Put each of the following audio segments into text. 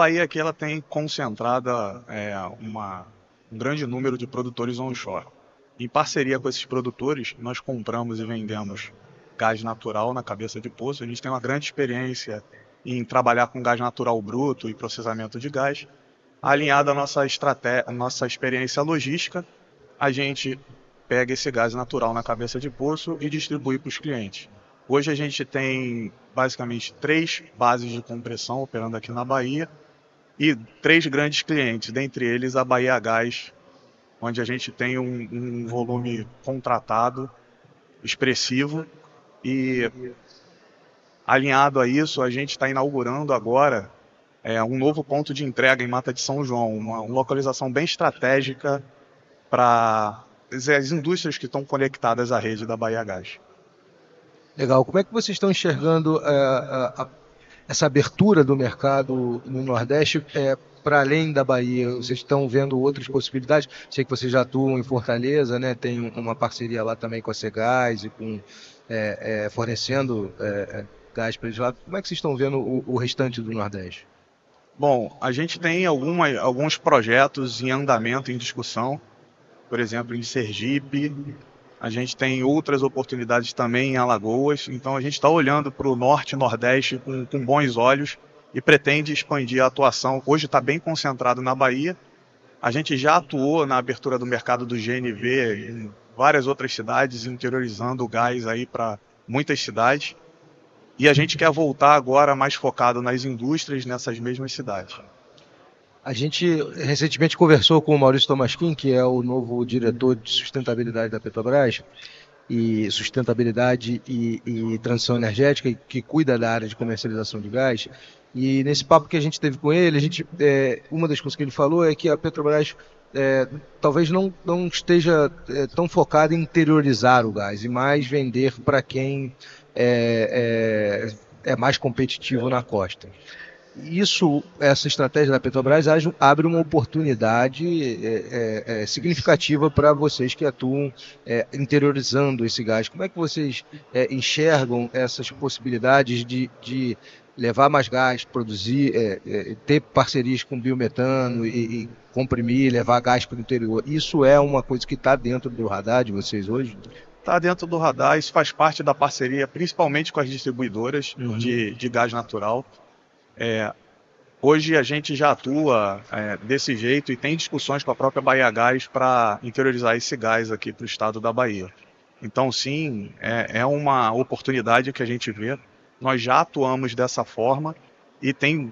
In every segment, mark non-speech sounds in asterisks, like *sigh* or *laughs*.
Bahia aqui ela tem concentrada é, uma, um grande número de produtores onshore. Em parceria com esses produtores, nós compramos e vendemos gás natural na cabeça de poço. A gente tem uma grande experiência em trabalhar com gás natural bruto e processamento de gás. Alinhada à nossa, estratégia, nossa experiência logística, a gente pega esse gás natural na cabeça de poço e distribui para os clientes. Hoje a gente tem basicamente três bases de compressão operando aqui na Bahia e três grandes clientes, dentre eles a Bahia Gás, onde a gente tem um, um volume contratado expressivo e alinhado a isso, a gente está inaugurando agora é, um novo ponto de entrega em Mata de São João, uma, uma localização bem estratégica para as indústrias que estão conectadas à rede da Bahia Gás. Legal. Como é que vocês estão enxergando uh, a, essa abertura do mercado no Nordeste é, para além da Bahia? Vocês estão vendo outras possibilidades? Sei que vocês já atuam em Fortaleza, né? Tem uma parceria lá também com a Segás e com é, é, fornecendo é, gás para eles lá. Como é que vocês estão vendo o, o restante do Nordeste? Bom, a gente tem alguma, alguns projetos em andamento, em discussão por exemplo, em Sergipe. A gente tem outras oportunidades também em Alagoas. Então a gente está olhando para o norte e nordeste com, com bons olhos e pretende expandir a atuação. Hoje está bem concentrado na Bahia. A gente já atuou na abertura do mercado do GNV em várias outras cidades, interiorizando o gás aí para muitas cidades. E a gente quer voltar agora mais focado nas indústrias nessas mesmas cidades. A gente recentemente conversou com o Maurício Tomasquim, que é o novo diretor de sustentabilidade da Petrobras, e sustentabilidade e, e transição energética, que cuida da área de comercialização de gás. E nesse papo que a gente teve com ele, a gente, é, uma das coisas que ele falou é que a Petrobras é, talvez não, não esteja é, tão focada em interiorizar o gás e mais vender para quem é, é, é mais competitivo na costa isso, essa estratégia da Petrobras abre uma oportunidade é, é, é significativa para vocês que atuam é, interiorizando esse gás. Como é que vocês é, enxergam essas possibilidades de, de, levar mais gás, produzir, é, ter parcerias com biometano e, e comprimir, levar gás para o interior? Isso é uma coisa que está dentro do radar de vocês hoje? Está dentro do radar, isso faz parte da parceria, principalmente com as distribuidoras uhum. de, de gás natural. É, hoje a gente já atua é, desse jeito e tem discussões com a própria Bahia Gás para interiorizar esse gás aqui para o estado da Bahia. Então, sim, é, é uma oportunidade que a gente vê. Nós já atuamos dessa forma e tem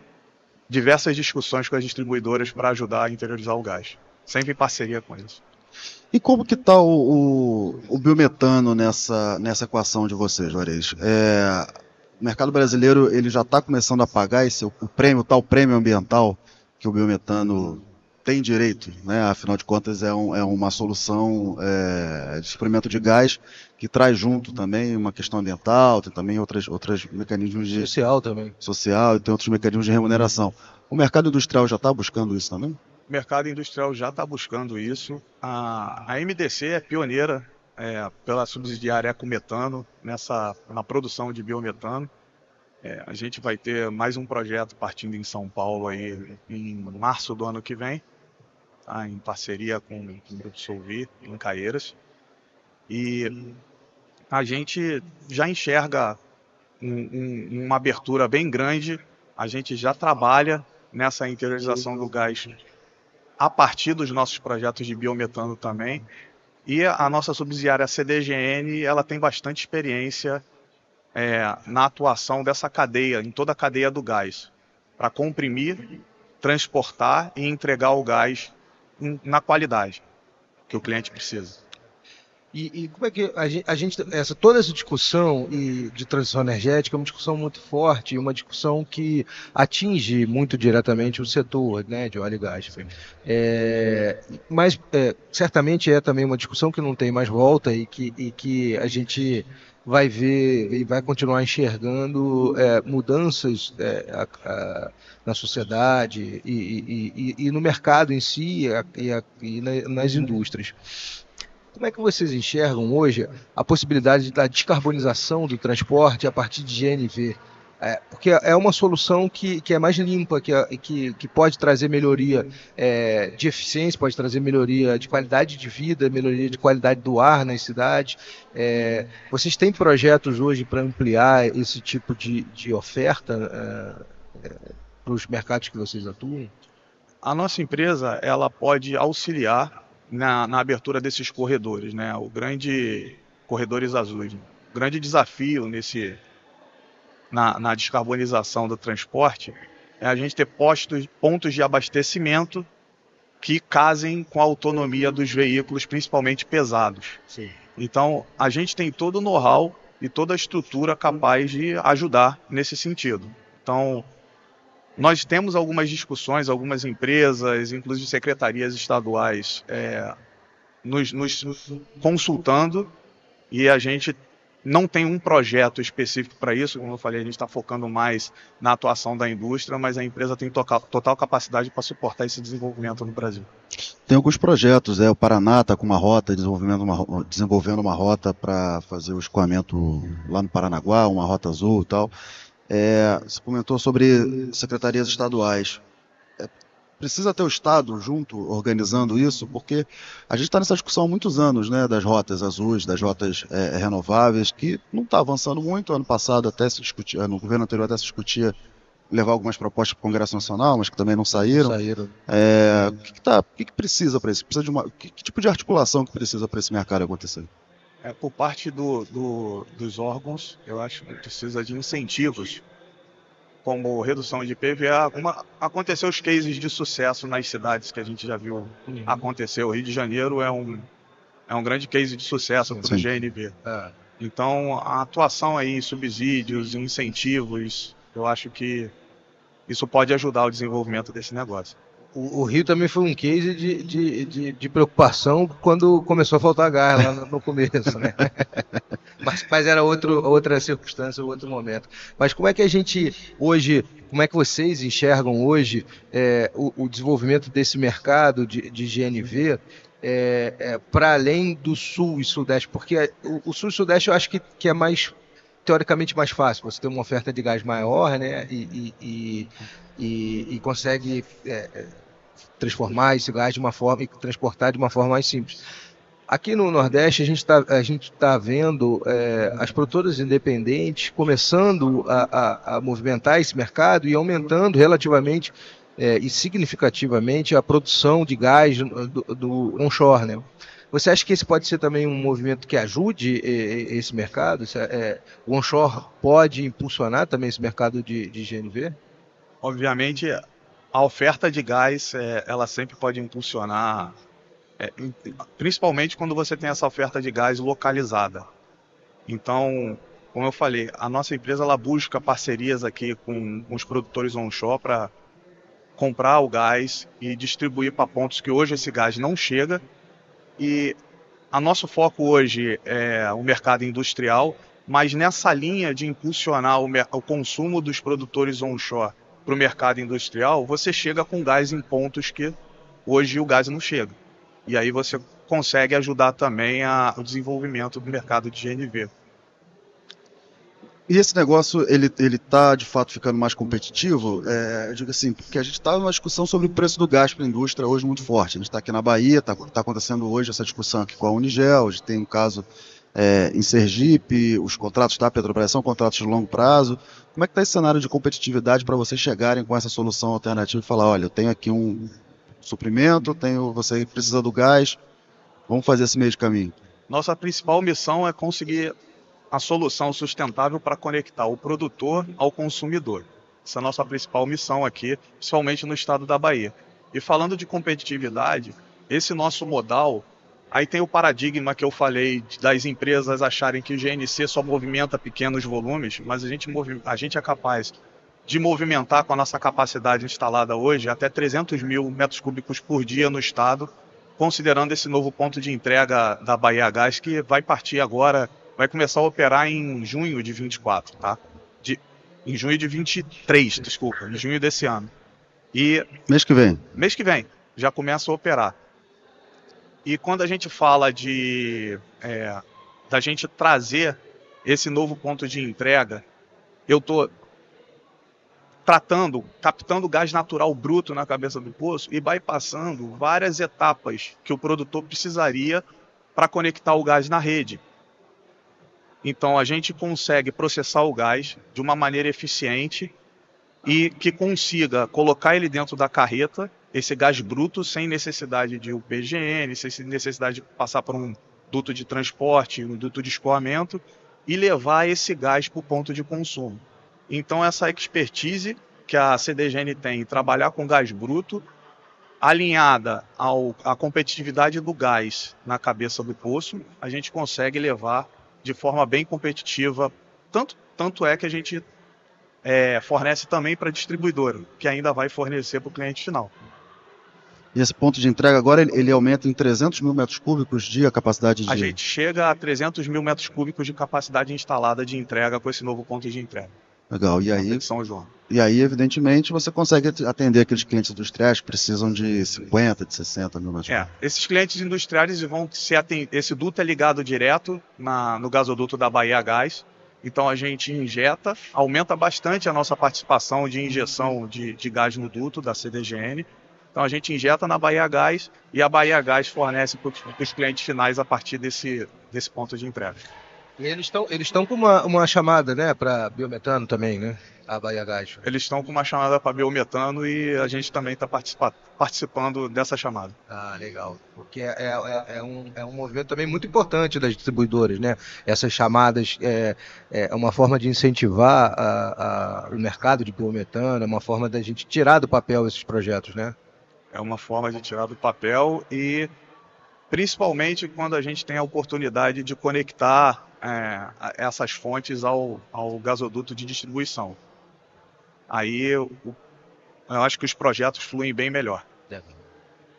diversas discussões com as distribuidoras para ajudar a interiorizar o gás, sempre em parceria com eles. E como que está o, o, o, biometano nessa, nessa equação de vocês, Juarez? É, o mercado brasileiro ele já está começando a pagar esse o prêmio, o tal prêmio ambiental que o biometano tem direito, né? Afinal de contas é, um, é uma solução é, de suprimento de gás que traz junto também uma questão ambiental, tem também outras outros mecanismos de social também, social e tem outros mecanismos de remuneração. O mercado industrial já está buscando isso também? O mercado industrial já está buscando isso. A, a MDC é pioneira é, pela subsidiária Ecometano nessa, na produção de biometano. É, a gente vai ter mais um projeto partindo em São Paulo aí em março do ano que vem, tá, em parceria com, o Grupo Solvi, em Caieiras. E a gente já enxerga um, um, uma abertura bem grande, a gente já trabalha nessa interiorização do gás a partir dos nossos projetos de biometano também. E a nossa subsidiária CDGN, ela tem bastante experiência é, na atuação dessa cadeia, em toda a cadeia do gás, para comprimir, transportar e entregar o gás na qualidade que o cliente precisa. E, e, como é que a gente, a gente, essa toda essa discussão e de transição energética é uma discussão muito forte, uma discussão que atinge muito diretamente o setor, né, de óleo e gás. É, mas é, certamente é também uma discussão que não tem mais volta e que, e que a gente vai ver e vai continuar enxergando é, mudanças é, a, a, na sociedade e, e, e, e, no mercado em si e, nas indústrias. Como é que vocês enxergam hoje a possibilidade da descarbonização do transporte a partir de GNV? É, porque é uma solução que, que é mais limpa, que, que, que pode trazer melhoria é, de eficiência, pode trazer melhoria de qualidade de vida, melhoria de qualidade do ar nas cidades. É, vocês têm projetos hoje para ampliar esse tipo de, de oferta é, é, para os mercados que vocês atuam? A nossa empresa ela pode auxiliar na, na abertura desses corredores, né? O grande corredores azuis. O grande desafio nesse na, na descarbonização do transporte é a gente ter postos, pontos de abastecimento que casem com a autonomia dos veículos, principalmente pesados. Sim. Então, a gente tem todo o know-how e toda a estrutura capaz de ajudar nesse sentido. Então, nós temos algumas discussões, algumas empresas, inclusive secretarias estaduais, é, nos, nos consultando e a gente não tem um projeto específico para isso, como eu falei, a gente está focando mais na atuação da indústria, mas a empresa tem total capacidade para suportar esse desenvolvimento no Brasil. Tem alguns projetos, é, o Paraná está com uma rota, desenvolvendo uma, desenvolvendo uma rota para fazer o escoamento lá no Paranaguá, uma rota azul e tal. É, você comentou sobre secretarias estaduais precisa ter o Estado junto organizando isso, porque a gente está nessa discussão há muitos anos, né, das rotas azuis, das rotas é, renováveis, que não está avançando muito. Ano passado até se discutia, no governo anterior até se discutia levar algumas propostas para o Congresso Nacional, mas que também não saíram. saíram. É, o que, que, tá, o que, que precisa para isso? Precisa de uma, que, que, tipo de articulação que precisa para esse mercado acontecer? É, por parte do, do, dos órgãos, eu acho que precisa de incentivos como redução de PVA. Uma, aconteceu os cases de sucesso nas cidades que a gente já viu uhum. acontecer. O Rio de Janeiro é um, é um grande case de sucesso para o GNV. É. Então, a atuação aí em subsídios, incentivos, eu acho que isso pode ajudar o desenvolvimento desse negócio. O, o Rio também foi um case de, de, de, de, preocupação quando começou a faltar gás lá no, no começo, né? *laughs* mas, mas era outro, outra circunstância, outro momento. Mas como é que a gente hoje, como é que vocês enxergam hoje é, o, o, desenvolvimento desse mercado de, de GNV é, é, para além do sul e sudeste? Porque o, o, sul e sudeste eu acho que, que é mais teoricamente mais fácil. Você tem uma oferta de gás maior, né? E, e, e, e consegue é, é, transformar esse gás de uma forma e transportar de uma forma mais simples. Aqui no Nordeste, a gente está tá vendo é, as produtoras independentes começando a, a, a, movimentar esse mercado e aumentando relativamente é, e significativamente a produção de gás do, do onshore. Né? Você acha que esse pode ser também um movimento que ajude é, esse mercado? É, o onshore pode impulsionar também esse mercado de, de GNV? Obviamente, a oferta de gás, é, ela sempre pode impulsionar é, principalmente quando você tem essa oferta de gás localizada. Então, como eu falei, a nossa empresa ela busca parcerias aqui com, com os produtores onshore para comprar o gás e distribuir para pontos que hoje esse gás não chega. E a nosso foco hoje é o mercado industrial, mas nessa linha de impulsionar o, o consumo dos produtores onshore para o mercado industrial, você chega com gás em pontos que hoje o gás não chega. E aí você consegue ajudar também a, o desenvolvimento do mercado de GNV. E esse negócio, ele, ele tá de fato ficando mais competitivo? É, eu digo assim, porque a gente está numa discussão sobre o preço do gás para a indústria hoje muito forte. A gente está aqui na Bahia, está tá acontecendo hoje essa discussão aqui com a Unigel, a gente tem um caso é, em Sergipe, os contratos da Petrobras são contratos de longo prazo. Como é que está esse cenário de competitividade para vocês chegarem com essa solução alternativa e falar, olha, eu tenho aqui um, suprimento, tenho, você precisa do gás, vamos fazer esse meio de caminho. Nossa principal missão é conseguir a solução sustentável para conectar o produtor ao consumidor. Essa é a nossa principal missão aqui, principalmente no estado da Bahia. E falando de competitividade, esse nosso modal, aí tem o paradigma que eu falei das empresas acharem que o GNC só movimenta pequenos volumes, mas a gente, a gente é capaz de movimentar com a nossa capacidade instalada hoje até 300 mil metros cúbicos por dia no estado, considerando esse novo ponto de entrega da Bahia Gás que vai partir agora, vai começar a operar em junho de 24, tá? De, em junho de 23, desculpa, em junho desse ano. E mês que vem. Mês que vem já começa a operar. E quando a gente fala de é, da gente trazer esse novo ponto de entrega, eu tô tratando, captando gás natural bruto na cabeça do poço e bypassando várias etapas que o produtor precisaria para conectar o gás na rede. Então a gente consegue processar o gás de uma maneira eficiente e que consiga colocar ele dentro da carreta, esse gás bruto, sem necessidade de UPGN, sem necessidade de passar por um duto de transporte, um duto de escoamento, e levar esse gás para o ponto de consumo. Então, essa expertise que a CDGN tem em trabalhar com gás bruto, alinhada ao, à competitividade do gás na cabeça do poço, a gente consegue levar de forma bem competitiva. Tanto, tanto é que a gente é, fornece também para a distribuidora, que ainda vai fornecer para o cliente final. E esse ponto de entrega agora ele, aumenta em 300 mil metros cúbicos de a capacidade de. A gente chega a 300 mil metros cúbicos de capacidade instalada de entrega com esse novo ponto de entrega. Legal. E aí, São João. E aí, evidentemente, você consegue atender aqueles clientes industriais que precisam de 50, de 60 mil metros. É, esses clientes industriais vão se atender. Esse duto é ligado direto na, no gasoduto da Bahia Gás. Então a gente injeta, aumenta bastante a nossa participação de injeção de, de gás no duto da CDGN. Então a gente injeta na Bahia Gás e a Bahia Gás fornece para os clientes finais a partir desse, desse ponto de entrega. E eles estão eles com uma, uma chamada né, para biometano também, né? A Bahia Gás. Eles estão com uma chamada para biometano e a gente também está participa participando dessa chamada. Ah, legal. Porque é, é, é, um, é um movimento também muito importante das distribuidoras, né? Essas chamadas é, é uma forma de incentivar a, a, o mercado de biometano, é uma forma da gente tirar do papel esses projetos, né? É uma forma de tirar do papel e principalmente quando a gente tem a oportunidade de conectar é, essas fontes ao, ao gasoduto de distribuição. Aí eu, eu acho que os projetos fluem bem melhor.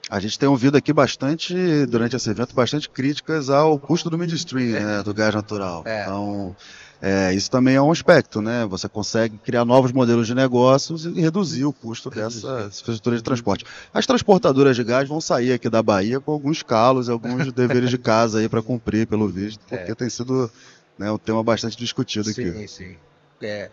A gente tem ouvido aqui bastante, durante esse evento, bastante críticas ao custo do midstream, né, do gás natural. É. Então, é, isso também é um aspecto, né? Você consegue criar novos modelos de negócios e reduzir o custo dessa infraestrutura de transporte. As transportadoras de gás vão sair aqui da Bahia com alguns calos e alguns *laughs* deveres de casa aí para cumprir, pelo visto, porque é. tem sido né, um tema bastante discutido aqui. Sim, sim. É,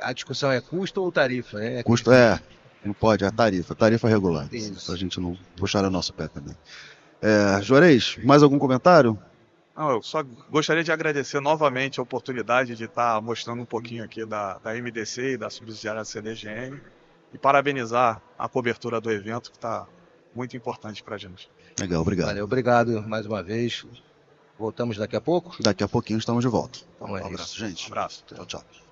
a discussão é custo ou tarifa, né? Custo é, não pode, é tarifa, tarifa regular. Isso. A gente não puxar o nosso pé também. É, Juarez, mais algum comentário? Não, eu só gostaria de agradecer novamente a oportunidade de estar mostrando um pouquinho aqui da, da MDC e da subsidiária CDGM e parabenizar a cobertura do evento, que está muito importante para a gente. Legal, obrigado. Valeu, obrigado mais uma vez. Voltamos daqui a pouco? Daqui a pouquinho estamos de volta. Então é um abraço, isso. gente. Um abraço. Tchau, tchau.